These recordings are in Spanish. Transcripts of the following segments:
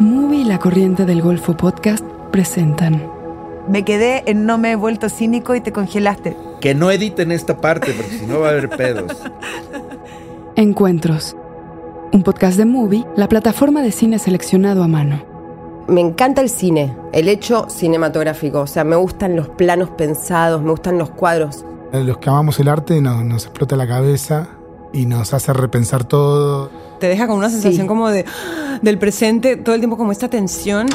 Movie y La Corriente del Golfo Podcast presentan Me quedé en No me he vuelto cínico y te congelaste. Que no editen esta parte porque si no va a haber pedos. Encuentros, un podcast de Movie, la plataforma de cine seleccionado a mano. Me encanta el cine, el hecho cinematográfico, o sea, me gustan los planos pensados, me gustan los cuadros. Los que amamos el arte nos, nos explota la cabeza y nos hace repensar todo. Te deja con una sensación Sí. como de del presente, todo el tiempo como esta tensión.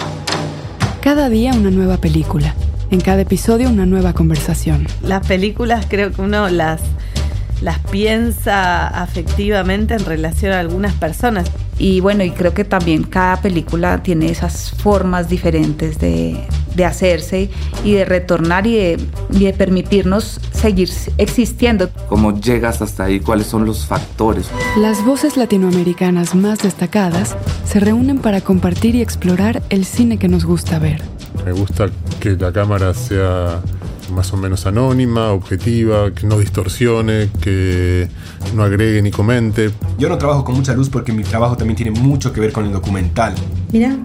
Cada día una nueva película, en cada episodio una nueva conversación. Las películas creo que uno las, las piensa afectivamente en relación a algunas personas. Y bueno, y creo que también cada película tiene esas formas diferentes de, de hacerse y de retornar y de, y de permitirnos seguir existiendo. ¿Cómo llegas hasta ahí? ¿Cuáles son los factores? Las voces latinoamericanas más destacadas se reúnen para compartir y explorar el cine que nos gusta ver. Me gusta que la cámara sea más o menos anónima, objetiva, que no distorsione, que no agregue ni comente. Yo no trabajo con mucha luz porque mi trabajo también tiene mucho que ver con el documental. Mira,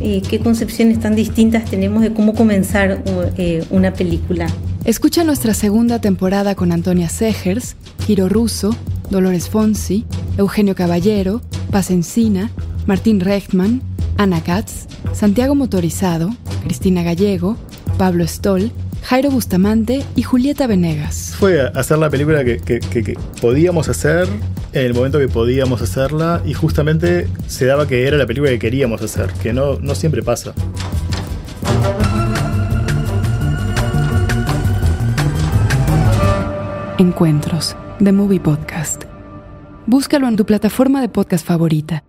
eh, qué concepciones tan distintas tenemos de cómo comenzar eh, una película. Escucha nuestra segunda temporada con Antonia Segers, Giro Russo, Dolores Fonsi, Eugenio Caballero, Paz Encina, Martín Rechtman, Ana Katz, Santiago Motorizado, Cristina Gallego, Pablo Stoll, Jairo Bustamante y Julieta Venegas. Fue hacer la película que, que- que- que podíamos hacer en el momento que podíamos hacerla y justamente se daba que era la película que queríamos hacer, que no, no siempre pasa. Encuentros, The Movie Podcast. Búscalo en tu plataforma de podcast favorita